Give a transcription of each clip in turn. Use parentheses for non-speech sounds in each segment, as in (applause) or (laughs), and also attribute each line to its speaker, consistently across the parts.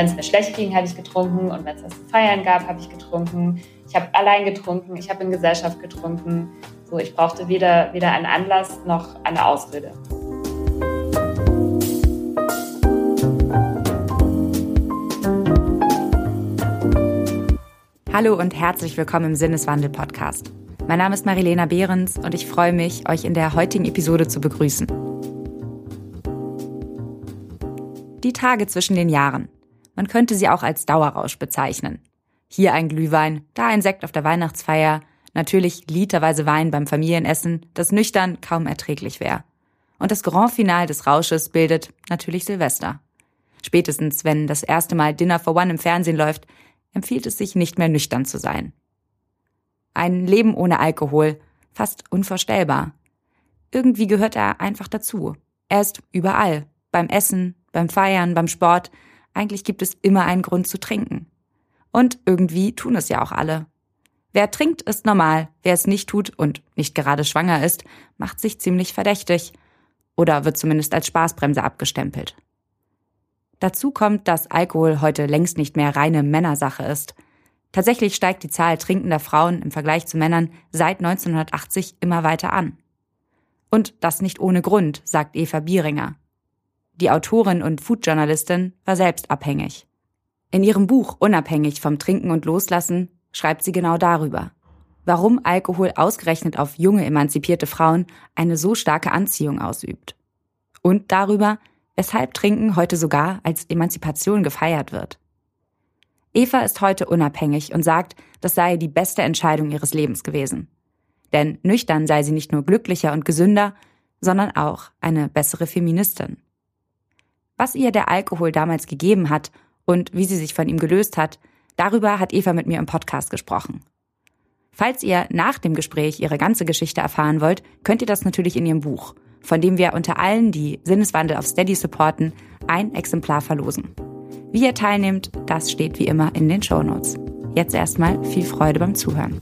Speaker 1: wenn es mir schlecht ging, habe ich getrunken und wenn es was zu feiern gab, habe ich getrunken. Ich habe allein getrunken, ich habe in Gesellschaft getrunken. So, ich brauchte weder, weder einen Anlass noch eine Ausrede.
Speaker 2: Hallo und herzlich willkommen im Sinneswandel-Podcast. Mein Name ist Marilena Behrens und ich freue mich, euch in der heutigen Episode zu begrüßen. Die Tage zwischen den Jahren. Man könnte sie auch als Dauerrausch bezeichnen. Hier ein Glühwein, da ein Sekt auf der Weihnachtsfeier, natürlich literweise Wein beim Familienessen, das nüchtern kaum erträglich wäre. Und das Grand Final des Rausches bildet natürlich Silvester. Spätestens, wenn das erste Mal Dinner for One im Fernsehen läuft, empfiehlt es sich nicht mehr nüchtern zu sein. Ein Leben ohne Alkohol, fast unvorstellbar. Irgendwie gehört er einfach dazu. Er ist überall, beim Essen, beim Feiern, beim Sport. Eigentlich gibt es immer einen Grund zu trinken. Und irgendwie tun es ja auch alle. Wer trinkt, ist normal. Wer es nicht tut und nicht gerade schwanger ist, macht sich ziemlich verdächtig. Oder wird zumindest als Spaßbremse abgestempelt. Dazu kommt, dass Alkohol heute längst nicht mehr reine Männersache ist. Tatsächlich steigt die Zahl trinkender Frauen im Vergleich zu Männern seit 1980 immer weiter an. Und das nicht ohne Grund, sagt Eva Bieringer. Die Autorin und Foodjournalistin war selbst abhängig. In ihrem Buch Unabhängig vom Trinken und Loslassen schreibt sie genau darüber. Warum Alkohol ausgerechnet auf junge emanzipierte Frauen eine so starke Anziehung ausübt. Und darüber, weshalb Trinken heute sogar als Emanzipation gefeiert wird. Eva ist heute unabhängig und sagt, das sei die beste Entscheidung ihres Lebens gewesen. Denn nüchtern sei sie nicht nur glücklicher und gesünder, sondern auch eine bessere Feministin. Was ihr der Alkohol damals gegeben hat und wie sie sich von ihm gelöst hat, darüber hat Eva mit mir im Podcast gesprochen. Falls ihr nach dem Gespräch ihre ganze Geschichte erfahren wollt, könnt ihr das natürlich in ihrem Buch, von dem wir unter allen, die Sinneswandel auf Steady supporten, ein Exemplar verlosen. Wie ihr teilnehmt, das steht wie immer in den Show Notes. Jetzt erstmal viel Freude beim Zuhören.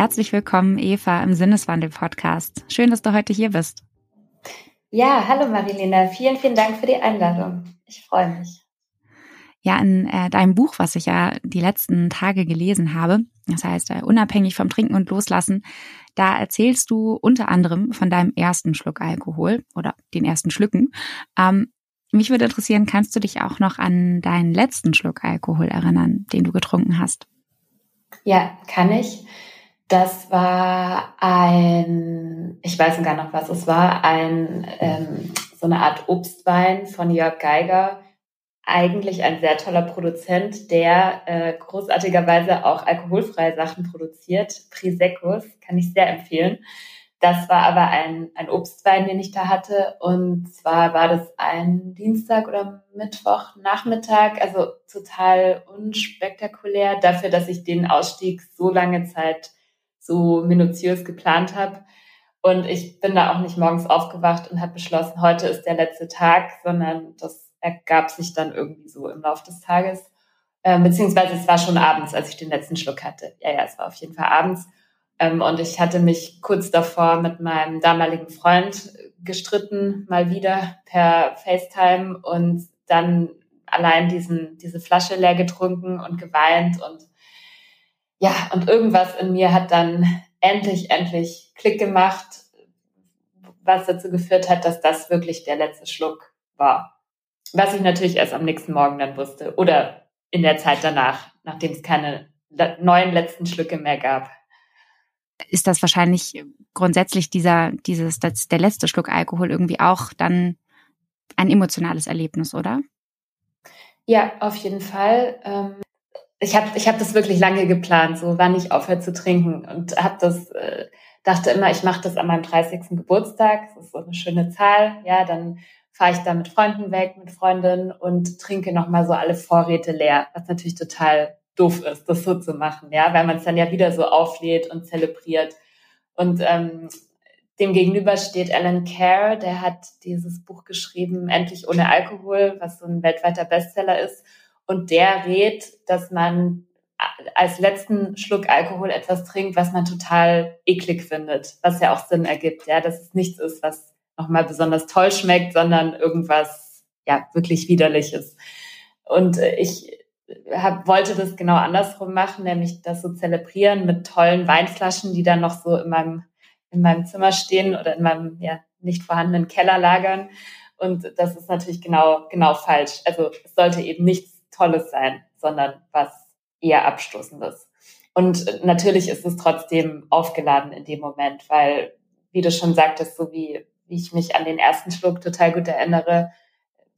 Speaker 2: Herzlich willkommen, Eva, im Sinneswandel-Podcast. Schön, dass du heute hier bist.
Speaker 1: Ja, hallo Marilena. Vielen, vielen Dank für die Einladung. Ich freue mich.
Speaker 2: Ja, in äh, deinem Buch, was ich ja die letzten Tage gelesen habe, das heißt äh, Unabhängig vom Trinken und Loslassen, da erzählst du unter anderem von deinem ersten Schluck Alkohol oder den ersten Schlücken. Ähm, mich würde interessieren, kannst du dich auch noch an deinen letzten Schluck Alkohol erinnern, den du getrunken hast?
Speaker 1: Ja, kann ich. Das war ein, ich weiß sogar noch, was es war, ein ähm, so eine Art Obstwein von Jörg Geiger. Eigentlich ein sehr toller Produzent, der äh, großartigerweise auch alkoholfreie Sachen produziert. Prisecus kann ich sehr empfehlen. Das war aber ein, ein Obstwein, den ich da hatte. Und zwar war das ein Dienstag oder Mittwoch Nachmittag, also total unspektakulär dafür, dass ich den Ausstieg so lange Zeit so minutiös geplant habe. Und ich bin da auch nicht morgens aufgewacht und habe beschlossen, heute ist der letzte Tag, sondern das ergab sich dann irgendwie so im Laufe des Tages. Äh, beziehungsweise es war schon abends, als ich den letzten Schluck hatte. Ja, ja, es war auf jeden Fall abends. Ähm, und ich hatte mich kurz davor mit meinem damaligen Freund gestritten, mal wieder per FaceTime und dann allein diesen, diese Flasche leer getrunken und geweint und ja, und irgendwas in mir hat dann endlich, endlich Klick gemacht, was dazu geführt hat, dass das wirklich der letzte Schluck war. Was ich natürlich erst am nächsten Morgen dann wusste oder in der Zeit danach, nachdem es keine neuen letzten Schlücke mehr gab.
Speaker 2: Ist das wahrscheinlich grundsätzlich dieser, dieses, das, der letzte Schluck Alkohol irgendwie auch dann ein emotionales Erlebnis, oder?
Speaker 1: Ja, auf jeden Fall. Ähm, ich habe ich hab das wirklich lange geplant, so wann ich aufhöre zu trinken und habe das äh, dachte immer, ich mache das an meinem 30. Geburtstag, das ist so eine schöne Zahl, ja, dann fahre ich da mit Freunden weg, mit Freundinnen und trinke nochmal so alle Vorräte leer, was natürlich total doof ist, das so zu machen, ja, weil man es dann ja wieder so auflädt und zelebriert. Und ähm, dem gegenüber steht Alan Kerr, der hat dieses Buch geschrieben, Endlich ohne Alkohol, was so ein weltweiter Bestseller ist. Und der rät, dass man als letzten Schluck Alkohol etwas trinkt, was man total eklig findet, was ja auch Sinn ergibt, ja, dass es nichts ist, was nochmal besonders toll schmeckt, sondern irgendwas, ja, wirklich widerliches. Und ich hab, wollte das genau andersrum machen, nämlich das so zelebrieren mit tollen Weinflaschen, die dann noch so in meinem, in meinem Zimmer stehen oder in meinem, ja, nicht vorhandenen Keller lagern. Und das ist natürlich genau, genau falsch. Also es sollte eben nichts Tolles sein, sondern was eher Abstoßendes. Und natürlich ist es trotzdem aufgeladen in dem Moment, weil, wie du schon sagtest, so wie, wie ich mich an den ersten Schluck total gut erinnere,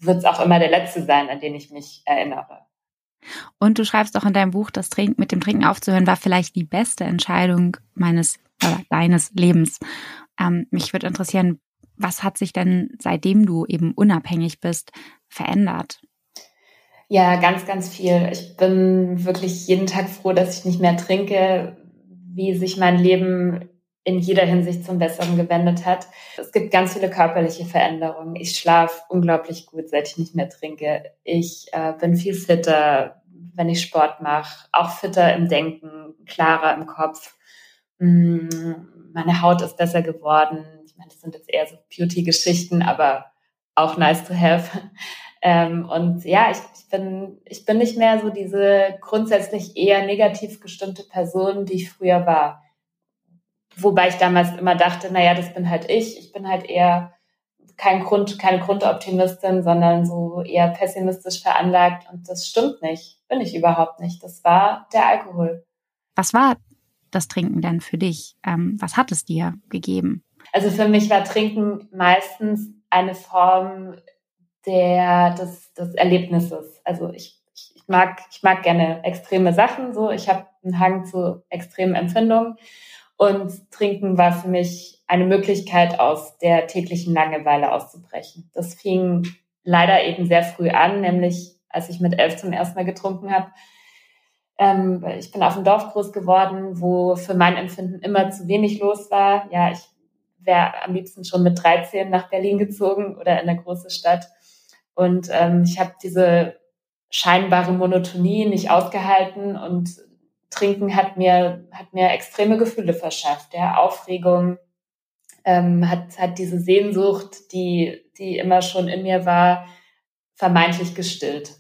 Speaker 1: wird es auch immer der letzte sein, an den ich mich erinnere.
Speaker 2: Und du schreibst auch in deinem Buch, das Trinken, mit dem Trinken aufzuhören war vielleicht die beste Entscheidung meines oder deines Lebens. Ähm, mich würde interessieren, was hat sich denn, seitdem du eben unabhängig bist, verändert?
Speaker 1: Ja, ganz, ganz viel. Ich bin wirklich jeden Tag froh, dass ich nicht mehr trinke, wie sich mein Leben in jeder Hinsicht zum Besseren gewendet hat. Es gibt ganz viele körperliche Veränderungen. Ich schlafe unglaublich gut, seit ich nicht mehr trinke. Ich äh, bin viel fitter, wenn ich Sport mache, auch fitter im Denken, klarer im Kopf. Mm, meine Haut ist besser geworden. Ich meine, das sind jetzt eher so Beauty-Geschichten, aber auch nice to have. Ähm, und ja, ich, ich, bin, ich bin nicht mehr so diese grundsätzlich eher negativ gestimmte Person, die ich früher war. Wobei ich damals immer dachte, naja, das bin halt ich. Ich bin halt eher kein Grund, keine Grundoptimistin, sondern so eher pessimistisch veranlagt. Und das stimmt nicht. Bin ich überhaupt nicht. Das war der Alkohol.
Speaker 2: Was war das Trinken denn für dich? Ähm, was hat es dir gegeben?
Speaker 1: Also für mich war Trinken meistens eine Form der, des, des Erlebnisses. Also ich, ich, mag, ich mag gerne extreme Sachen, so. Ich habe einen Hang zu extremen Empfindungen. Und Trinken war für mich eine Möglichkeit, aus der täglichen Langeweile auszubrechen. Das fing leider eben sehr früh an, nämlich als ich mit elf zum ersten Mal getrunken habe. Ähm, ich bin auf dem Dorf groß geworden, wo für mein Empfinden immer zu wenig los war. Ja, ich wäre am liebsten schon mit 13 nach Berlin gezogen oder in eine große Stadt. Und ähm, ich habe diese scheinbare Monotonie nicht ausgehalten und Trinken hat mir, hat mir extreme Gefühle verschafft, ja, Aufregung, ähm, hat, hat diese Sehnsucht, die, die immer schon in mir war, vermeintlich gestillt.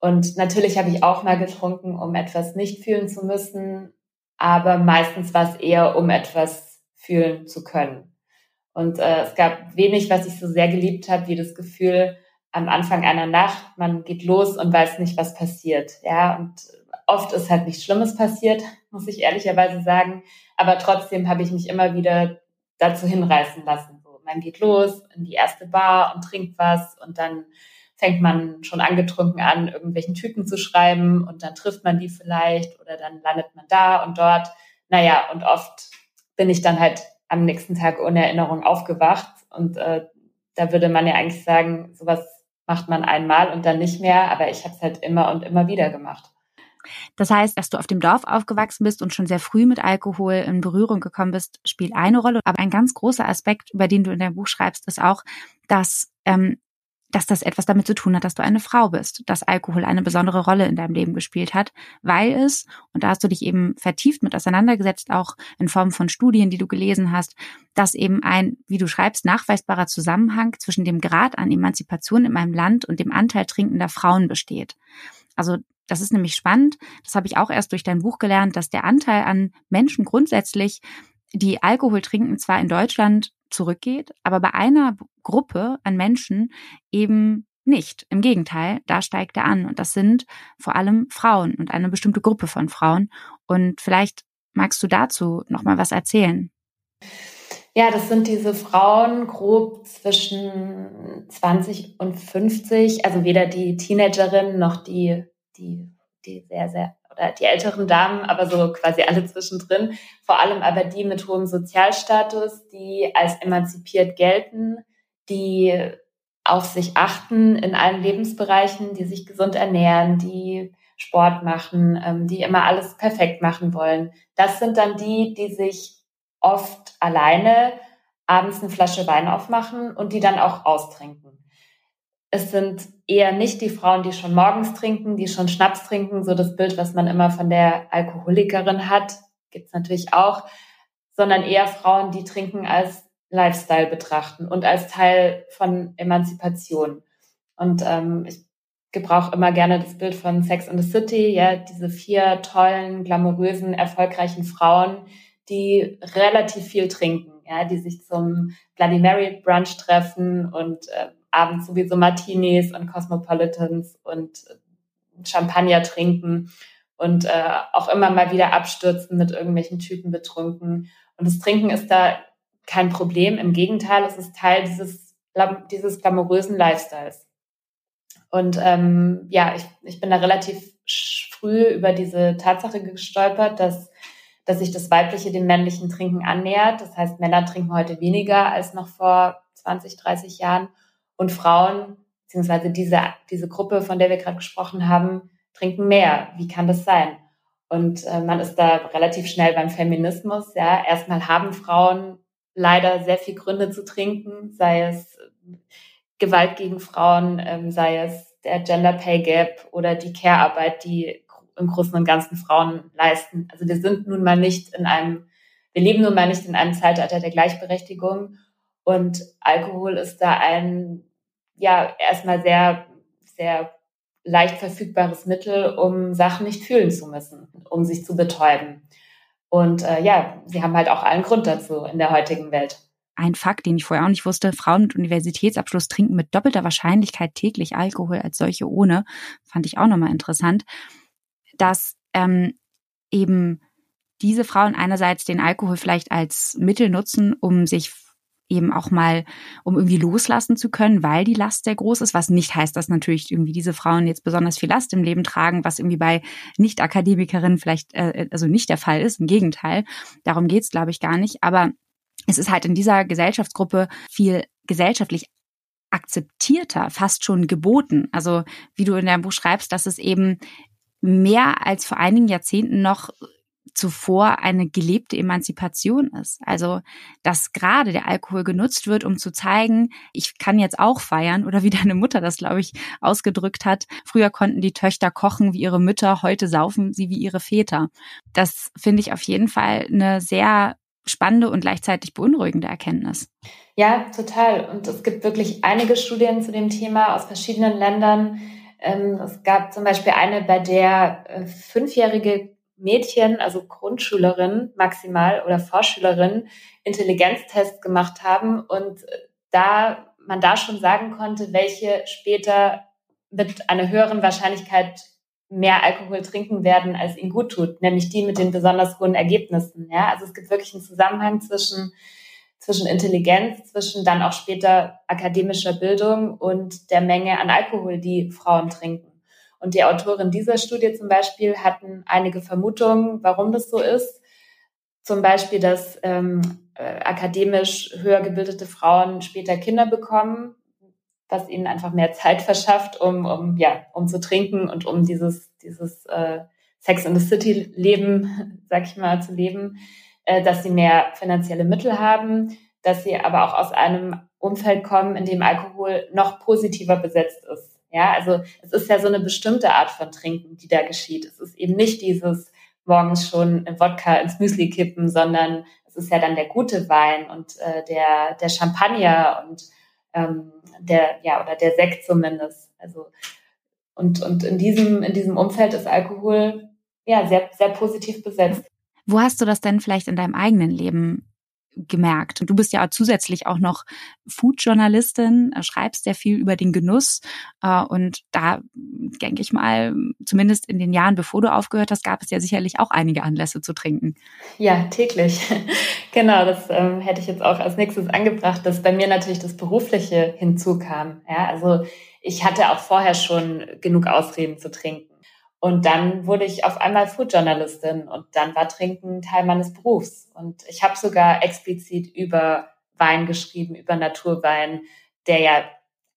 Speaker 1: Und natürlich habe ich auch mal getrunken, um etwas nicht fühlen zu müssen, aber meistens war es eher, um etwas fühlen zu können. Und äh, es gab wenig, was ich so sehr geliebt habe, wie das Gefühl, am Anfang einer Nacht, man geht los und weiß nicht, was passiert. Ja, und oft ist halt nichts Schlimmes passiert, (laughs) muss ich ehrlicherweise sagen. Aber trotzdem habe ich mich immer wieder dazu hinreißen lassen. So, man geht los in die erste Bar und trinkt was und dann fängt man schon angetrunken an, irgendwelchen Typen zu schreiben und dann trifft man die vielleicht oder dann landet man da und dort. Naja, und oft bin ich dann halt am nächsten Tag ohne Erinnerung aufgewacht und äh, da würde man ja eigentlich sagen, sowas macht man einmal und dann nicht mehr, aber ich habe es halt immer und immer wieder gemacht.
Speaker 2: Das heißt, dass du auf dem Dorf aufgewachsen bist und schon sehr früh mit Alkohol in Berührung gekommen bist, spielt eine Rolle. Aber ein ganz großer Aspekt, über den du in deinem Buch schreibst, ist auch, dass ähm, dass das etwas damit zu tun hat, dass du eine Frau bist, dass Alkohol eine besondere Rolle in deinem Leben gespielt hat, weil es, und da hast du dich eben vertieft mit auseinandergesetzt, auch in Form von Studien, die du gelesen hast, dass eben ein, wie du schreibst, nachweisbarer Zusammenhang zwischen dem Grad an Emanzipation in meinem Land und dem Anteil trinkender Frauen besteht. Also das ist nämlich spannend. Das habe ich auch erst durch dein Buch gelernt, dass der Anteil an Menschen grundsätzlich, die Alkohol trinken, zwar in Deutschland zurückgeht, aber bei einer Gruppe an Menschen eben nicht. Im Gegenteil, da steigt er an. Und das sind vor allem Frauen und eine bestimmte Gruppe von Frauen. Und vielleicht magst du dazu noch mal was erzählen.
Speaker 1: Ja, das sind diese Frauen grob zwischen 20 und 50, also weder die Teenagerinnen noch die, die, die sehr, sehr oder die älteren Damen, aber so quasi alle zwischendrin, vor allem aber die mit hohem Sozialstatus, die als emanzipiert gelten, die auf sich achten in allen Lebensbereichen, die sich gesund ernähren, die Sport machen, ähm, die immer alles perfekt machen wollen. Das sind dann die, die sich oft alleine abends eine Flasche Wein aufmachen und die dann auch austrinken. es sind eher nicht die Frauen, die schon morgens trinken, die schon Schnaps trinken, so das Bild, was man immer von der Alkoholikerin hat, gibt's natürlich auch, sondern eher Frauen, die trinken als Lifestyle betrachten und als Teil von Emanzipation. Und ähm, ich gebrauche immer gerne das Bild von Sex in the City, ja, diese vier tollen, glamourösen, erfolgreichen Frauen, die relativ viel trinken, ja, die sich zum Bloody Mary Brunch treffen und äh, abends sowieso Martinis und Cosmopolitans und Champagner trinken und äh, auch immer mal wieder abstürzen mit irgendwelchen Typen betrunken. Und das Trinken ist da kein Problem. Im Gegenteil, es ist Teil dieses, dieses glamourösen Lifestyles. Und ähm, ja, ich, ich bin da relativ früh über diese Tatsache gestolpert, dass, dass sich das weibliche dem männlichen Trinken annähert. Das heißt, Männer trinken heute weniger als noch vor 20, 30 Jahren. Und Frauen, beziehungsweise diese, diese Gruppe, von der wir gerade gesprochen haben, trinken mehr. Wie kann das sein? Und äh, man ist da relativ schnell beim Feminismus. Ja, erstmal haben Frauen leider sehr viel Gründe zu trinken, sei es Gewalt gegen Frauen, ähm, sei es der Gender Pay Gap oder die Care-Arbeit, die im Großen und Ganzen Frauen leisten. Also wir sind nun mal nicht in einem, wir leben nun mal nicht in einem Zeitalter der Gleichberechtigung und Alkohol ist da ein, ja, erstmal sehr, sehr leicht verfügbares Mittel, um Sachen nicht fühlen zu müssen, um sich zu betäuben. Und äh, ja, sie haben halt auch allen Grund dazu in der heutigen Welt.
Speaker 2: Ein Fakt, den ich vorher auch nicht wusste, Frauen mit Universitätsabschluss trinken mit doppelter Wahrscheinlichkeit täglich Alkohol als solche ohne, fand ich auch nochmal interessant, dass ähm, eben diese Frauen einerseits den Alkohol vielleicht als Mittel nutzen, um sich eben auch mal, um irgendwie loslassen zu können, weil die Last sehr groß ist, was nicht heißt, dass natürlich irgendwie diese Frauen jetzt besonders viel Last im Leben tragen, was irgendwie bei Nicht-Akademikerinnen vielleicht äh, also nicht der Fall ist. Im Gegenteil, darum geht's, glaube ich, gar nicht. Aber es ist halt in dieser Gesellschaftsgruppe viel gesellschaftlich akzeptierter, fast schon geboten. Also wie du in deinem Buch schreibst, dass es eben mehr als vor einigen Jahrzehnten noch zuvor eine gelebte Emanzipation ist. Also, dass gerade der Alkohol genutzt wird, um zu zeigen, ich kann jetzt auch feiern oder wie deine Mutter das, glaube ich, ausgedrückt hat. Früher konnten die Töchter kochen wie ihre Mütter, heute saufen sie wie ihre Väter. Das finde ich auf jeden Fall eine sehr spannende und gleichzeitig beunruhigende Erkenntnis.
Speaker 1: Ja, total. Und es gibt wirklich einige Studien zu dem Thema aus verschiedenen Ländern. Ähm, es gab zum Beispiel eine, bei der äh, fünfjährige Mädchen, also Grundschülerinnen maximal oder Vorschülerinnen, Intelligenztests gemacht haben und äh, da man da schon sagen konnte, welche später mit einer höheren Wahrscheinlichkeit mehr Alkohol trinken werden, als ihnen gut tut, nämlich die mit den besonders hohen Ergebnissen. Ja, also es gibt wirklich einen Zusammenhang zwischen zwischen Intelligenz, zwischen dann auch später akademischer Bildung und der Menge an Alkohol, die Frauen trinken. Und die Autorin dieser Studie zum Beispiel hatten einige Vermutungen, warum das so ist. Zum Beispiel, dass ähm, äh, akademisch höher gebildete Frauen später Kinder bekommen, was ihnen einfach mehr Zeit (laughs) verschafft, um, um, ja, um zu trinken und um dieses, dieses äh, Sex in the City Leben, (laughs) sag ich mal, zu leben, äh, dass sie mehr finanzielle Mittel haben, dass sie aber auch aus einem Umfeld kommen, in dem Alkohol noch positiver besetzt ist. Ja, also es ist ja so eine bestimmte Art von Trinken, die da geschieht. Es ist eben nicht dieses morgens schon Wodka ins Müsli kippen, sondern es ist ja dann der gute Wein und äh, der, der Champagner und ähm, der, ja, oder der Sekt zumindest. Also, und, und in diesem, in diesem Umfeld ist Alkohol ja sehr, sehr positiv besetzt.
Speaker 2: Wo hast du das denn vielleicht in deinem eigenen Leben gemerkt. Und du bist ja zusätzlich auch noch Food-Journalistin, äh, schreibst sehr viel über den Genuss. Äh, und da denke ich mal, zumindest in den Jahren, bevor du aufgehört hast, gab es ja sicherlich auch einige Anlässe zu trinken.
Speaker 1: Ja, täglich. (laughs) genau, das ähm, hätte ich jetzt auch als nächstes angebracht, dass bei mir natürlich das Berufliche hinzukam. Ja, also ich hatte auch vorher schon genug Ausreden zu trinken. Und dann wurde ich auf einmal Foodjournalistin und dann war Trinken Teil meines Berufs. Und ich habe sogar explizit über Wein geschrieben, über Naturwein, der ja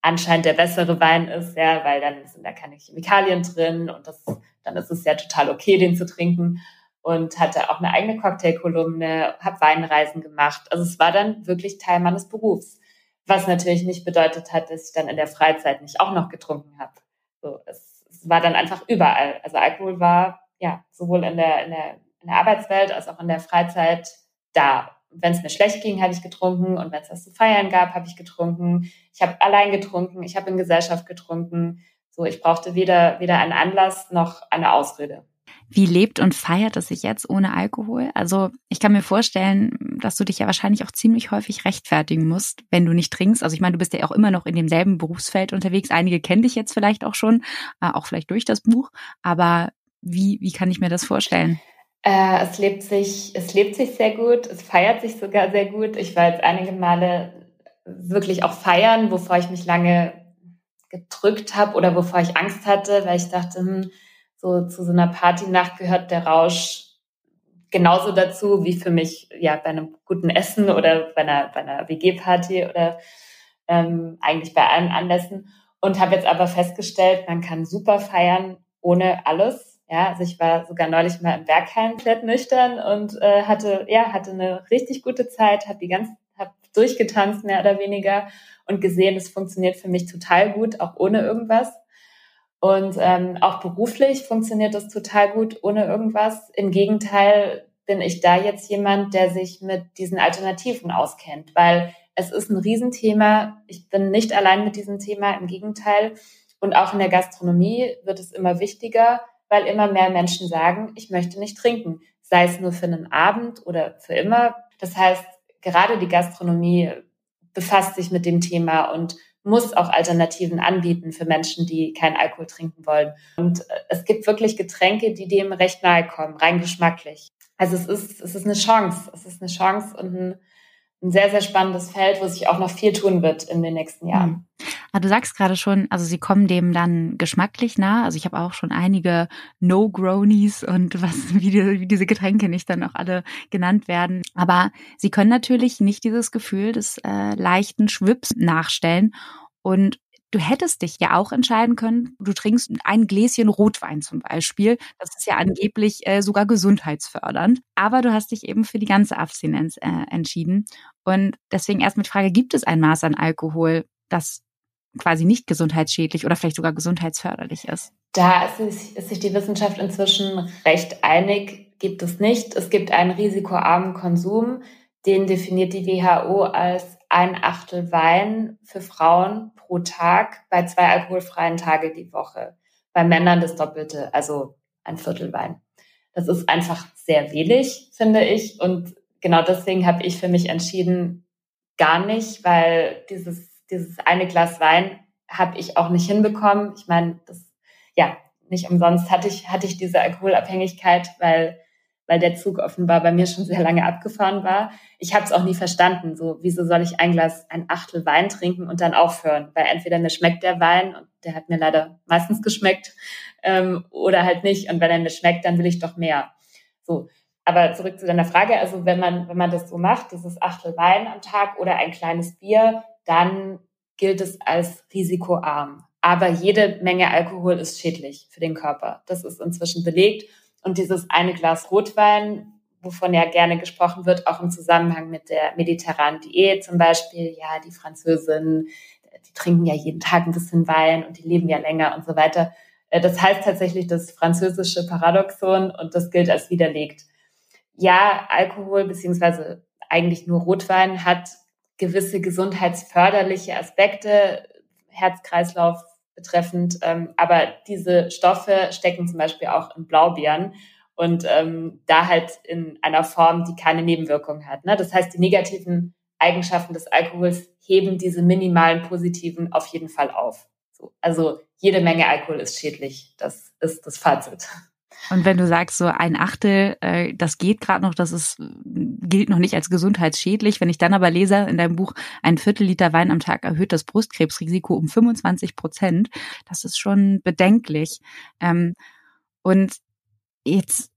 Speaker 1: anscheinend der bessere Wein ist, ja, weil dann sind da keine Chemikalien drin und das, dann ist es ja total okay, den zu trinken. Und hatte auch eine eigene Cocktailkolumne, habe Weinreisen gemacht. Also es war dann wirklich Teil meines Berufs. Was natürlich nicht bedeutet hat, dass ich dann in der Freizeit nicht auch noch getrunken habe. So, es, es war dann einfach überall. Also Alkohol war ja sowohl in der, in der, in der Arbeitswelt als auch in der Freizeit da. Wenn es mir schlecht ging, habe ich getrunken und wenn es was zu feiern gab, habe ich getrunken. Ich habe allein getrunken, ich habe in Gesellschaft getrunken. So, ich brauchte weder, weder einen Anlass noch eine Ausrede.
Speaker 2: Wie lebt und feiert es sich jetzt ohne Alkohol? Also ich kann mir vorstellen, dass du dich ja wahrscheinlich auch ziemlich häufig rechtfertigen musst, wenn du nicht trinkst. Also ich meine, du bist ja auch immer noch in demselben Berufsfeld unterwegs. Einige kennen dich jetzt vielleicht auch schon, äh, auch vielleicht durch das Buch. Aber wie, wie kann ich mir das vorstellen?
Speaker 1: Äh, es lebt sich, es lebt sich sehr gut. Es feiert sich sogar sehr gut. Ich war jetzt einige Male wirklich auch feiern, wovor ich mich lange gedrückt habe oder wovor ich Angst hatte, weil ich dachte, hm, so zu so einer Partynacht gehört der Rausch genauso dazu wie für mich ja bei einem guten Essen oder bei einer, bei einer WG-Party oder ähm, eigentlich bei allen Anlässen. Und habe jetzt aber festgestellt, man kann super feiern ohne alles. Ja, also ich war sogar neulich mal im Bergheim komplett nüchtern und äh, hatte ja hatte eine richtig gute Zeit, habe die ganze hab durchgetanzt mehr oder weniger und gesehen, es funktioniert für mich total gut, auch ohne irgendwas. Und ähm, auch beruflich funktioniert das total gut ohne irgendwas. Im Gegenteil bin ich da jetzt jemand, der sich mit diesen Alternativen auskennt, weil es ist ein Riesenthema. Ich bin nicht allein mit diesem Thema, im Gegenteil. Und auch in der Gastronomie wird es immer wichtiger, weil immer mehr Menschen sagen, ich möchte nicht trinken, sei es nur für einen Abend oder für immer. Das heißt, gerade die Gastronomie befasst sich mit dem Thema und muss auch Alternativen anbieten für Menschen, die keinen Alkohol trinken wollen. Und äh, es gibt wirklich Getränke, die dem recht nahe kommen, rein geschmacklich. Also es ist, es ist eine Chance. Es ist eine Chance und ein, ein sehr, sehr spannendes Feld, wo sich auch noch viel tun wird in den nächsten Jahren.
Speaker 2: Aber du sagst gerade schon, also sie kommen dem dann geschmacklich nah. Also ich habe auch schon einige No-Gronies und was, wie, die, wie diese Getränke nicht dann auch alle genannt werden. Aber sie können natürlich nicht dieses Gefühl des äh, leichten Schwips nachstellen. Und du hättest dich ja auch entscheiden können, du trinkst ein Gläschen Rotwein zum Beispiel. Das ist ja angeblich äh, sogar gesundheitsfördernd. Aber du hast dich eben für die ganze Abstinenz äh, entschieden. Und deswegen erst mit Frage, gibt es ein Maß an Alkohol, das quasi nicht gesundheitsschädlich oder vielleicht sogar gesundheitsförderlich ist?
Speaker 1: Da ist sich, ist sich die Wissenschaft inzwischen recht einig, gibt es nicht. Es gibt einen risikoarmen Konsum, den definiert die WHO als ein Achtel Wein für Frauen pro Tag bei zwei alkoholfreien Tage die Woche. Bei Männern das Doppelte, also ein Viertel Wein. Das ist einfach sehr wenig, finde ich. Und genau deswegen habe ich für mich entschieden, gar nicht, weil dieses dieses eine Glas Wein habe ich auch nicht hinbekommen. Ich meine, das, ja, nicht umsonst hatte ich, hatte ich diese Alkoholabhängigkeit, weil, weil der Zug offenbar bei mir schon sehr lange abgefahren war. Ich habe es auch nie verstanden. So, wieso soll ich ein Glas, ein Achtel Wein trinken und dann aufhören? Weil entweder mir schmeckt der Wein und der hat mir leider meistens geschmeckt ähm, oder halt nicht. Und wenn er mir schmeckt, dann will ich doch mehr. So. Aber zurück zu deiner Frage. Also wenn man, wenn man das so macht, dieses Achtel Wein am Tag oder ein kleines Bier, dann gilt es als risikoarm. Aber jede Menge Alkohol ist schädlich für den Körper. Das ist inzwischen belegt. Und dieses eine Glas Rotwein, wovon ja gerne gesprochen wird, auch im Zusammenhang mit der mediterranen Diät zum Beispiel, ja, die Französinnen, die trinken ja jeden Tag ein bisschen Wein und die leben ja länger und so weiter. Äh, das heißt tatsächlich das französische Paradoxon und das gilt als widerlegt. Ja, Alkohol beziehungsweise eigentlich nur Rotwein hat gewisse gesundheitsförderliche Aspekte, Herzkreislauf betreffend. Ähm, aber diese Stoffe stecken zum Beispiel auch in Blaubeeren und ähm, da halt in einer Form, die keine Nebenwirkung hat. Ne? Das heißt, die negativen Eigenschaften des Alkohols heben diese minimalen positiven auf jeden Fall auf. So, also jede Menge Alkohol ist schädlich. Das ist das Fazit.
Speaker 2: Und wenn du sagst, so ein Achtel, äh, das geht gerade noch, das ist, gilt noch nicht als gesundheitsschädlich. Wenn ich dann aber lese in deinem Buch, ein Viertel Liter Wein am Tag erhöht das Brustkrebsrisiko um 25 Prozent, das ist schon bedenklich. Ähm, und jetzt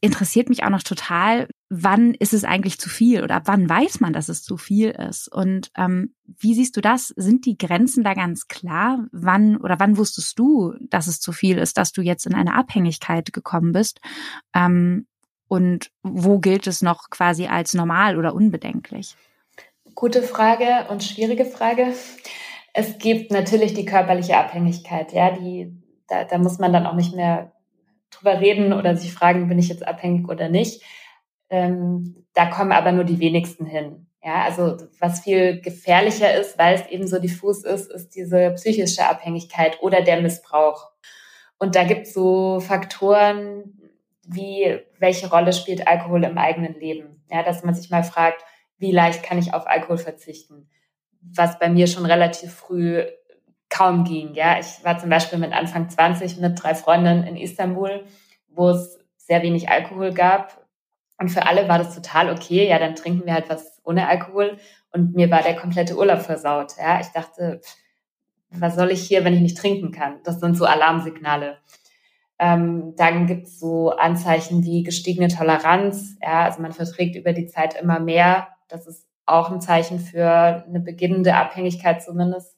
Speaker 2: interessiert mich auch noch total, wann ist es eigentlich zu viel oder ab wann weiß man, dass es zu viel ist? Und ähm, wie siehst du das? Sind die Grenzen da ganz klar? Wann oder wann wusstest du, dass es zu viel ist, dass du jetzt in eine Abhängigkeit gekommen bist? Ähm, und wo gilt es noch quasi als normal oder unbedenklich?
Speaker 1: Gute Frage und schwierige Frage. Es gibt natürlich die körperliche Abhängigkeit, ja, die, da, da muss man dann auch nicht mehr drüber reden oder sich fragen, bin ich jetzt abhängig oder nicht. Ähm, da kommen aber nur die wenigsten hin. Ja, also was viel gefährlicher ist, weil es eben so diffus ist, ist diese psychische Abhängigkeit oder der Missbrauch. Und da gibt es so Faktoren wie, welche Rolle spielt Alkohol im eigenen Leben? Ja, dass man sich mal fragt, wie leicht kann ich auf Alkohol verzichten? Was bei mir schon relativ früh kaum ging. Ja, ich war zum Beispiel mit Anfang 20 mit drei Freundinnen in Istanbul, wo es sehr wenig Alkohol gab und für alle war das total okay. Ja, dann trinken wir halt was ohne Alkohol. Und mir war der komplette Urlaub versaut. Ja, ich dachte, was soll ich hier, wenn ich nicht trinken kann? Das sind so Alarmsignale. Ähm, dann gibt's so Anzeichen wie gestiegene Toleranz. Ja, also man verträgt über die Zeit immer mehr. Das ist auch ein Zeichen für eine beginnende Abhängigkeit zumindest.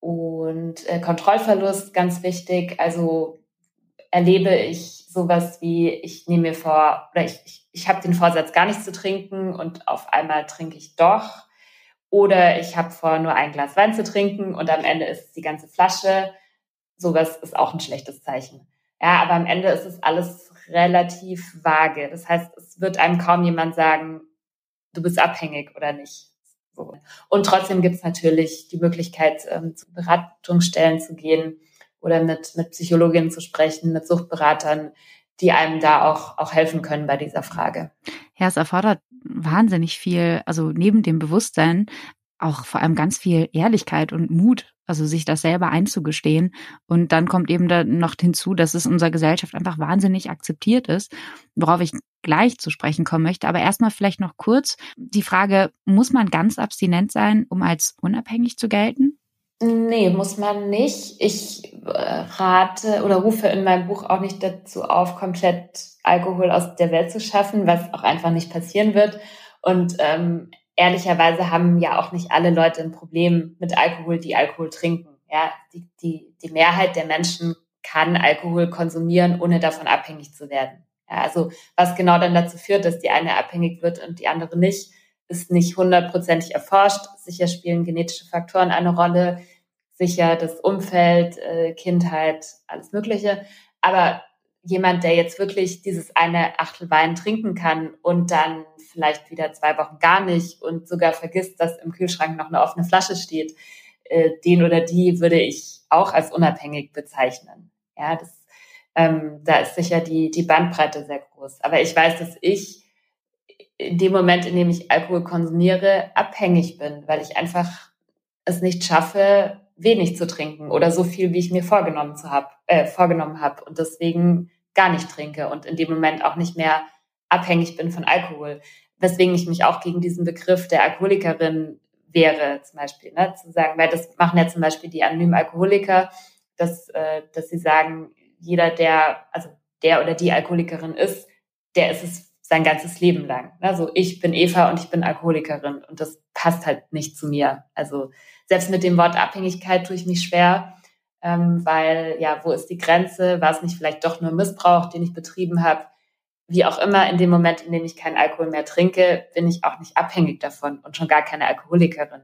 Speaker 1: Und äh, Kontrollverlust, ganz wichtig. Also erlebe ich sowas wie, ich nehme mir vor, oder ich, ich, ich habe den Vorsatz, gar nichts zu trinken und auf einmal trinke ich doch. Oder ich habe vor, nur ein Glas Wein zu trinken und am Ende ist es die ganze Flasche. Sowas ist auch ein schlechtes Zeichen. Ja, aber am Ende ist es alles relativ vage. Das heißt, es wird einem kaum jemand sagen, du bist abhängig oder nicht. Und trotzdem gibt es natürlich die Möglichkeit, ähm, zu Beratungsstellen zu gehen oder mit, mit Psychologinnen zu sprechen, mit Suchtberatern, die einem da auch, auch helfen können bei dieser Frage.
Speaker 2: Ja, es erfordert wahnsinnig viel, also neben dem Bewusstsein auch vor allem ganz viel Ehrlichkeit und Mut, also sich das selber einzugestehen. Und dann kommt eben da noch hinzu, dass es in unserer Gesellschaft einfach wahnsinnig akzeptiert ist, worauf ich gleich zu sprechen kommen möchte. Aber erstmal vielleicht noch kurz die Frage, muss man ganz abstinent sein, um als unabhängig zu gelten?
Speaker 1: Nee, muss man nicht. Ich äh, rate oder rufe in meinem Buch auch nicht dazu auf, komplett Alkohol aus der Welt zu schaffen, was auch einfach nicht passieren wird. Und ähm, ehrlicherweise haben ja auch nicht alle Leute ein Problem mit Alkohol, die Alkohol trinken. Ja, die, die, die Mehrheit der Menschen kann Alkohol konsumieren, ohne davon abhängig zu werden. Ja, also was genau dann dazu führt, dass die eine abhängig wird und die andere nicht, ist nicht hundertprozentig erforscht. Sicher spielen genetische Faktoren eine Rolle sicher das Umfeld, äh, Kindheit, alles Mögliche. Aber jemand, der jetzt wirklich dieses eine Achtel Wein trinken kann und dann vielleicht wieder zwei Wochen gar nicht und sogar vergisst, dass im Kühlschrank noch eine offene Flasche steht, äh, den oder die würde ich auch als unabhängig bezeichnen. Ja, das, ähm, da ist sicher die, die Bandbreite sehr groß. Aber ich weiß, dass ich in dem Moment, in dem ich Alkohol konsumiere, abhängig bin, weil ich einfach es nicht schaffe, wenig zu trinken oder so viel, wie ich mir vorgenommen zu hab, äh, vorgenommen habe und deswegen gar nicht trinke und in dem Moment auch nicht mehr abhängig bin von Alkohol. Weswegen ich mich auch gegen diesen Begriff der Alkoholikerin wehre, zum Beispiel, ne, zu sagen, weil das machen ja zum Beispiel die anonymen Alkoholiker, dass, äh, dass sie sagen, jeder, der, also der oder die Alkoholikerin ist, der ist es sein ganzes Leben lang. Also ich bin Eva und ich bin Alkoholikerin und das passt halt nicht zu mir. Also selbst mit dem Wort Abhängigkeit tue ich mich schwer, ähm, weil ja, wo ist die Grenze? War es nicht vielleicht doch nur Missbrauch, den ich betrieben habe? Wie auch immer, in dem Moment, in dem ich keinen Alkohol mehr trinke, bin ich auch nicht abhängig davon und schon gar keine Alkoholikerin.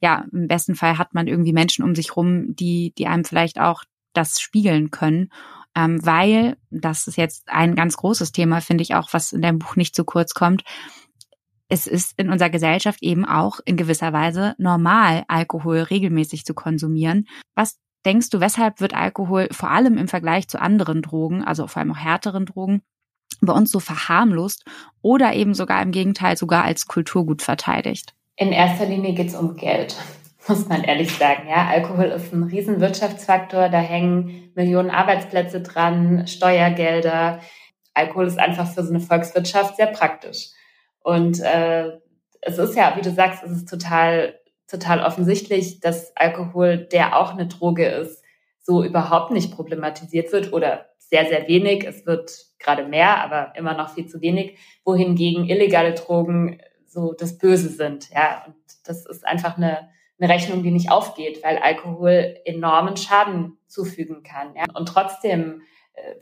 Speaker 2: Ja, im besten Fall hat man irgendwie Menschen um sich rum, die, die einem vielleicht auch das spiegeln können ähm, weil, das ist jetzt ein ganz großes Thema, finde ich auch, was in deinem Buch nicht zu kurz kommt, es ist in unserer Gesellschaft eben auch in gewisser Weise normal, Alkohol regelmäßig zu konsumieren. Was denkst du, weshalb wird Alkohol vor allem im Vergleich zu anderen Drogen, also vor allem auch härteren Drogen, bei uns so verharmlost oder eben sogar im Gegenteil sogar als Kulturgut verteidigt?
Speaker 1: In erster Linie geht es um Geld, muss man ehrlich sagen. Ja, Alkohol ist ein Riesenwirtschaftsfaktor, da hängen Millionen Arbeitsplätze dran, Steuergelder. Alkohol ist einfach für so eine Volkswirtschaft sehr praktisch. Und äh, es ist ja, wie du sagst, es ist total, total offensichtlich, dass Alkohol, der auch eine Droge ist, so überhaupt nicht problematisiert wird oder sehr, sehr wenig. Es wird gerade mehr, aber immer noch viel zu wenig, wohingegen illegale Drogen so das Böse sind. Ja, und das ist einfach eine, eine Rechnung, die nicht aufgeht, weil Alkohol enormen Schaden zufügen kann. Ja. Und trotzdem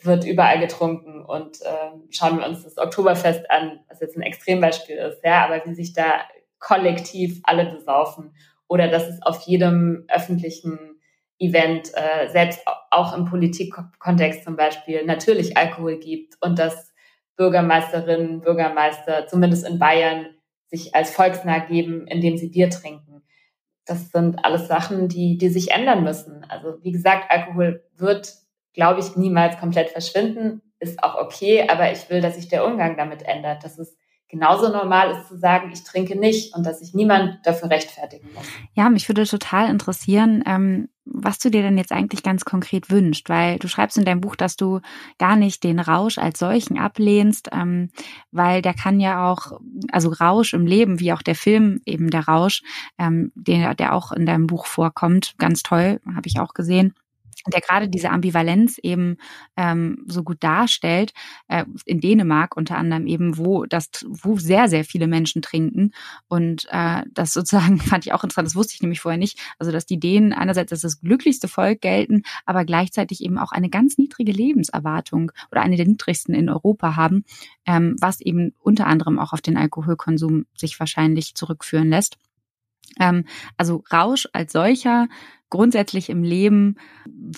Speaker 1: wird überall getrunken und äh, schauen wir uns das Oktoberfest an, was jetzt ein Extrembeispiel ist, ja, aber wie sich da kollektiv alle besaufen oder dass es auf jedem öffentlichen Event, äh, selbst auch im Politikkontext zum Beispiel, natürlich Alkohol gibt und dass Bürgermeisterinnen, Bürgermeister, zumindest in Bayern, sich als volksnah geben, indem sie Bier trinken. Das sind alles Sachen, die, die sich ändern müssen. Also wie gesagt, Alkohol wird, glaube ich, niemals komplett verschwinden, ist auch okay, aber ich will, dass sich der Umgang damit ändert, dass es genauso normal ist zu sagen, ich trinke nicht und dass sich niemand dafür rechtfertigen muss.
Speaker 2: Ja, mich würde total interessieren, ähm, was du dir denn jetzt eigentlich ganz konkret wünscht, weil du schreibst in deinem Buch, dass du gar nicht den Rausch als solchen ablehnst, ähm, weil der kann ja auch, also Rausch im Leben, wie auch der Film eben der Rausch, ähm, der, der auch in deinem Buch vorkommt, ganz toll, habe ich auch gesehen der gerade diese Ambivalenz eben ähm, so gut darstellt, äh, in Dänemark unter anderem eben, wo das, wo sehr, sehr viele Menschen trinken. Und äh, das sozusagen (laughs) fand ich auch interessant, das wusste ich nämlich vorher nicht. Also, dass die Dänen einerseits als das glücklichste Volk gelten, aber gleichzeitig eben auch eine ganz niedrige Lebenserwartung oder eine der niedrigsten in Europa haben, ähm, was eben unter anderem auch auf den Alkoholkonsum sich wahrscheinlich zurückführen lässt. Ähm, also Rausch als solcher grundsätzlich im Leben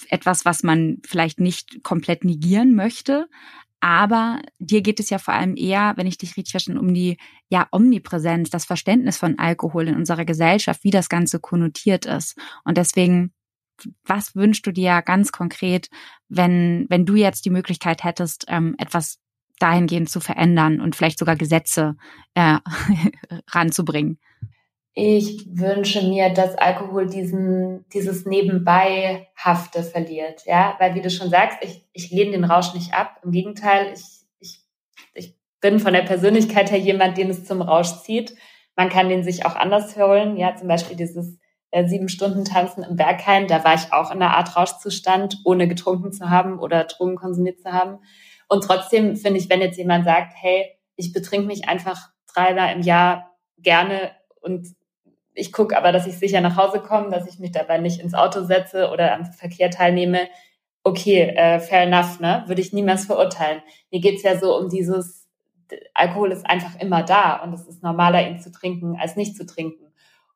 Speaker 2: etwas, was man vielleicht nicht komplett negieren möchte. Aber dir geht es ja vor allem eher, wenn ich dich richtig verstehe, um die ja Omnipräsenz, das Verständnis von Alkohol in unserer Gesellschaft, wie das Ganze konnotiert ist. Und deswegen, was wünschst du dir ganz konkret, wenn, wenn du jetzt die Möglichkeit hättest, ähm, etwas dahingehend zu verändern und vielleicht sogar Gesetze äh, (laughs) ranzubringen?
Speaker 1: Ich wünsche mir, dass Alkohol diesen, dieses Nebenbeihafte verliert. Ja, weil wie du schon sagst, ich, ich lehne den Rausch nicht ab. Im Gegenteil, ich, ich, ich bin von der Persönlichkeit her jemand, den es zum Rausch zieht. Man kann den sich auch anders holen. Ja, zum Beispiel dieses äh, sieben Stunden Tanzen im Berghain. Da war ich auch in einer Art Rauschzustand, ohne getrunken zu haben oder Drogen konsumiert zu haben. Und trotzdem finde ich, wenn jetzt jemand sagt, hey, ich betrink mich einfach dreimal im Jahr gerne und ich gucke aber, dass ich sicher nach Hause komme, dass ich mich dabei nicht ins Auto setze oder am Verkehr teilnehme. Okay, äh, fair enough, ne? Würde ich niemals verurteilen. Mir geht's ja so um dieses, Alkohol ist einfach immer da und es ist normaler, ihn zu trinken, als nicht zu trinken.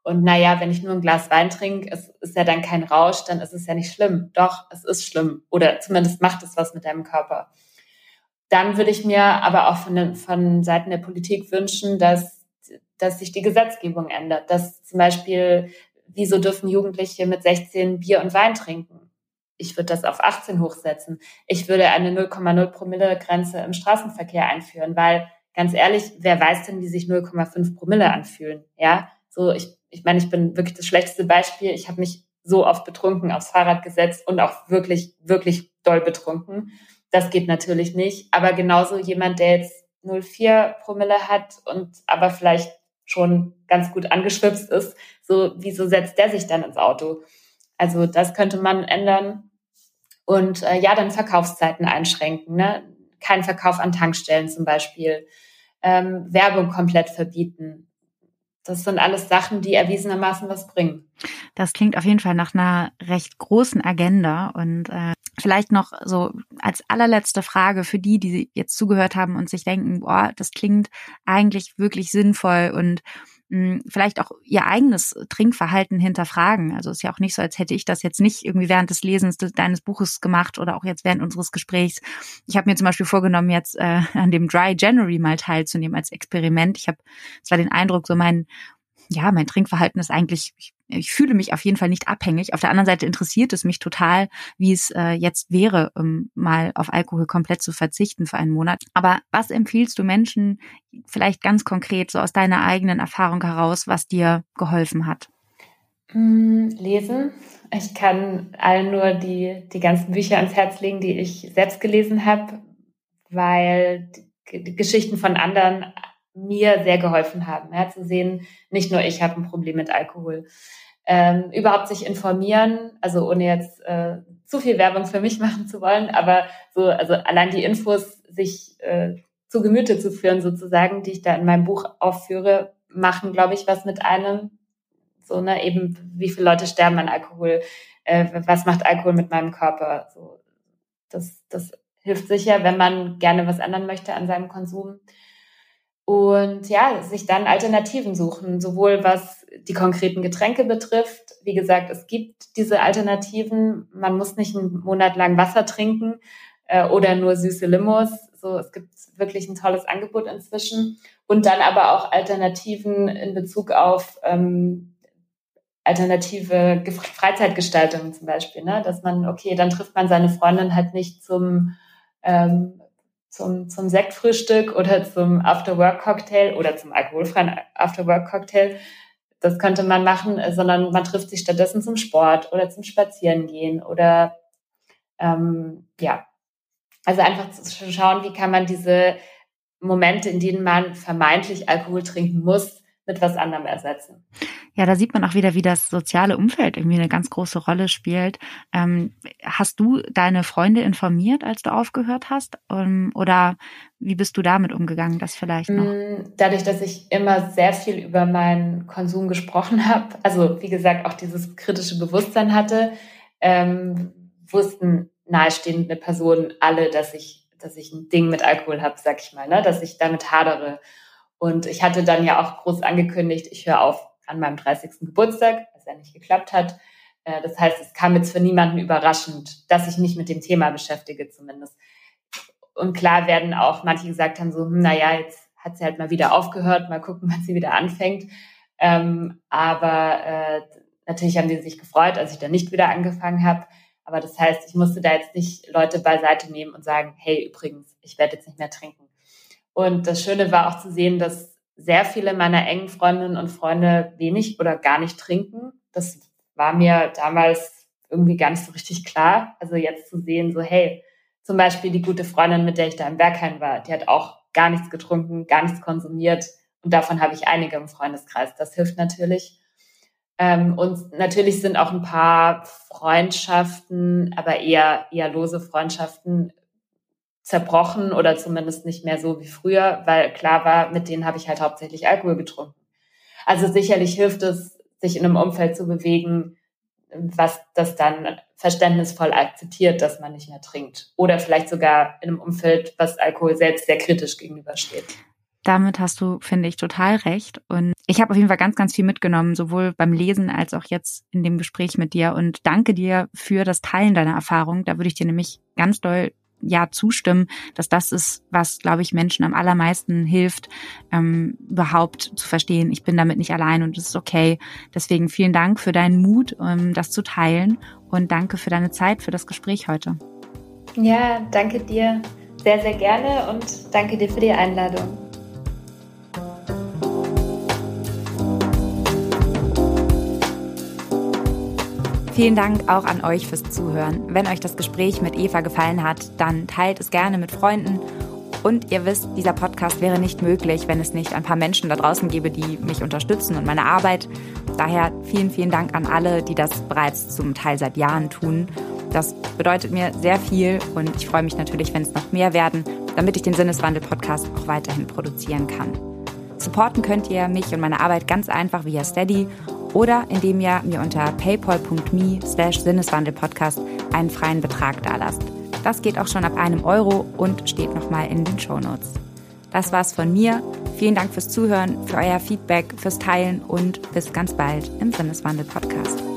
Speaker 1: Und naja, wenn ich nur ein Glas Wein trinke, es ist ja dann kein Rausch, dann ist es ja nicht schlimm. Doch, es ist schlimm. Oder zumindest macht es was mit deinem Körper. Dann würde ich mir aber auch von, von Seiten der Politik wünschen, dass dass sich die Gesetzgebung ändert. Dass zum Beispiel, wieso dürfen Jugendliche mit 16 Bier und Wein trinken? Ich würde das auf 18 hochsetzen. Ich würde eine 0,0 Promille Grenze im Straßenverkehr einführen, weil ganz ehrlich, wer weiß denn, wie sich 0,5 Promille anfühlen? Ja, so ich, ich meine, ich bin wirklich das schlechteste Beispiel. Ich habe mich so oft betrunken aufs Fahrrad gesetzt und auch wirklich, wirklich doll betrunken. Das geht natürlich nicht. Aber genauso jemand, der jetzt 0,4 Promille hat und aber vielleicht schon ganz gut angeschwipst ist, so wieso setzt der sich dann ins Auto? Also das könnte man ändern. Und äh, ja, dann Verkaufszeiten einschränken. Ne? Kein Verkauf an Tankstellen zum Beispiel. Ähm, Werbung komplett verbieten. Das sind alles Sachen, die erwiesenermaßen was bringen.
Speaker 2: Das klingt auf jeden Fall nach einer recht großen Agenda und äh, vielleicht noch so als allerletzte Frage für die, die jetzt zugehört haben und sich denken, boah, das klingt eigentlich wirklich sinnvoll und mh, hm, vielleicht auch ihr eigenes Trinkverhalten hinterfragen. Also ist ja auch nicht so, als hätte ich das jetzt nicht irgendwie während des Lesens des, deines Buches gemacht oder auch jetzt während unseres Gesprächs. Ich habe mir zum Beispiel vorgenommen, jetzt äh, an dem Dry January mal teilzunehmen als Experiment. Ich habe zwar den Eindruck, so mein ja, mein Trinkverhalten ist eigentlich, ich, ich, fühle mich auf jeden Fall nicht abhängig. Auf der anderen Seite interessiert es mich total, wie es äh, jetzt wäre, um mal auf Alkohol komplett zu verzichten für einen Monat. Aber was empfiehlst du Menschen vielleicht ganz konkret, so aus deiner eigenen Erfahrung heraus, was dir geholfen hat?
Speaker 1: Mm, lesen. Ich kann allen nur die, die ganzen Bücher ans Herz legen, die ich selbst gelesen habe, weil die Geschichten von anderen mir sehr geholfen haben, ja, zu sehen, nicht nur ich habe ein Problem mit Alkohol. Ähm, überhaupt sich informieren, also ohne jetzt äh, zu viel Werbung für mich (laughs) machen zu wollen, aber so, also allein die Infos sich äh, zu Gemüte zu führen, sozusagen, die ich da in meinem Buch aufführe, machen, glaube ich, was mit einem. So, ne, eben, wie viele Leute sterben an Alkohol, äh, was macht Alkohol mit meinem Körper? So, das, das hilft sicher, wenn man gerne was ändern möchte an seinem Konsum. Und ja, sich dann Alternativen suchen, sowohl was die konkreten Getränke betrifft. Wie gesagt, es gibt diese Alternativen. Man muss nicht einen Monat lang Wasser trinken äh, oder nur süße Limos. So, es gibt wirklich ein tolles Angebot inzwischen. Und dann aber auch Alternativen in Bezug auf ähm, alternative Freizeitgestaltung zum Beispiel, ne? dass man, okay, dann trifft man seine Freundin halt nicht zum, ähm, zum, zum Sektfrühstück oder zum After-Work-Cocktail oder zum alkoholfreien After-Work-Cocktail. Das könnte man machen, äh, sondern man trifft sich stattdessen zum Sport oder zum Spazierengehen oder ähm, ja. Also einfach zu schauen, wie kann man diese Momente, in denen man vermeintlich Alkohol trinken muss, mit was anderem ersetzen.
Speaker 2: Ja, da sieht man auch wieder, wie das soziale Umfeld irgendwie eine ganz große Rolle spielt. Ähm, hast du deine Freunde informiert, als du aufgehört hast? Um, ähm, oder wie bist du damit umgegangen, das vielleicht noch? Mm,
Speaker 1: dadurch, dass ich immer sehr viel über meinen Konsum gesprochen (laughs) habe, also wie gesagt auch dieses kritische Bewusstsein hatte, ähm, wussten nahestehende Personen alle, dass ich, dass ich ein Ding mit Alkohol habe, sag ich mal, ne? dass ich damit hadere. Und ich hatte dann ja auch groß angekündigt, ich höre auf an meinem 30. Geburtstag, was ja nicht geklappt hat. Äh, das heißt, es kam jetzt für niemanden überraschend, dass ich mich mit dem Thema beschäftige zumindest. Und klar werden auch manche gesagt haben so, hm, naja, jetzt hat sie halt mal wieder aufgehört, mal gucken, (laughs) wann sie wieder anfängt. Ähm, aber äh, natürlich haben die sich gefreut, als ich dann nicht wieder angefangen habe. Aber das heißt, ich musste da jetzt nicht Leute beiseite nehmen und sagen, hey, übrigens, ich werde jetzt nicht mehr trinken. Und das Schöne war auch zu sehen, dass sehr viele meiner engen Freundinnen und Freunde wenig oder gar nicht trinken. Das war mir damals irgendwie gar nicht so richtig klar. Also jetzt zu sehen, so hey, zum Beispiel die gute Freundin, mit der ich da im Berghain war, die hat auch gar nichts getrunken, gar nichts konsumiert. Und davon habe ich einige im Freundeskreis. Das hilft natürlich. Ähm, und natürlich sind auch ein paar Freundschaften, aber eher, eher lose Freundschaften zerbrochen oder zumindest nicht mehr so wie früher, weil klar war, mit denen habe ich halt hauptsächlich Alkohol getrunken. Also sicherlich hilft es, sich in einem Umfeld zu bewegen, was das dann verständnisvoll akzeptiert, dass man nicht mehr trinkt. Oder vielleicht sogar in einem Umfeld, was Alkohol selbst sehr kritisch gegenübersteht.
Speaker 2: Damit hast du, finde ich, total recht. Und ich habe auf jeden Fall ganz, ganz viel mitgenommen, sowohl beim Lesen als auch jetzt in dem Gespräch mit dir. Und danke dir für das Teilen deiner Erfahrung. Da würde ich dir nämlich ganz doll ja zustimmen, dass das ist, was, glaube ich, Menschen am allermeisten hilft, ähm, überhaupt zu verstehen, ich bin damit nicht allein und es ist okay. Deswegen vielen Dank für deinen Mut, ähm, das zu teilen und danke für deine Zeit, für das Gespräch heute.
Speaker 1: Ja, danke dir sehr, sehr gerne und danke dir für die Einladung.
Speaker 2: Vielen Dank auch an euch fürs Zuhören. Wenn euch das Gespräch mit Eva gefallen hat, dann teilt es gerne mit Freunden. Und ihr wisst, dieser Podcast wäre nicht möglich, wenn es nicht ein paar Menschen da draußen gäbe, die mich unterstützen und meine Arbeit. Daher vielen, vielen Dank an alle, die das bereits zum Teil seit Jahren tun. Das bedeutet mir sehr viel und ich freue mich natürlich, wenn es noch mehr werden, damit ich den Sinneswandel-Podcast auch weiterhin produzieren kann. Supporten könnt ihr mich und meine Arbeit ganz einfach via Steady oder indem ihr mir unter paypal.me slash Sinneswandelpodcast einen freien Betrag dalasst. Das geht auch schon ab einem Euro und steht nochmal in den Shownotes. Das war's von mir. Vielen Dank fürs Zuhören, für euer Feedback, fürs Teilen und bis ganz bald im Sinneswandel Podcast.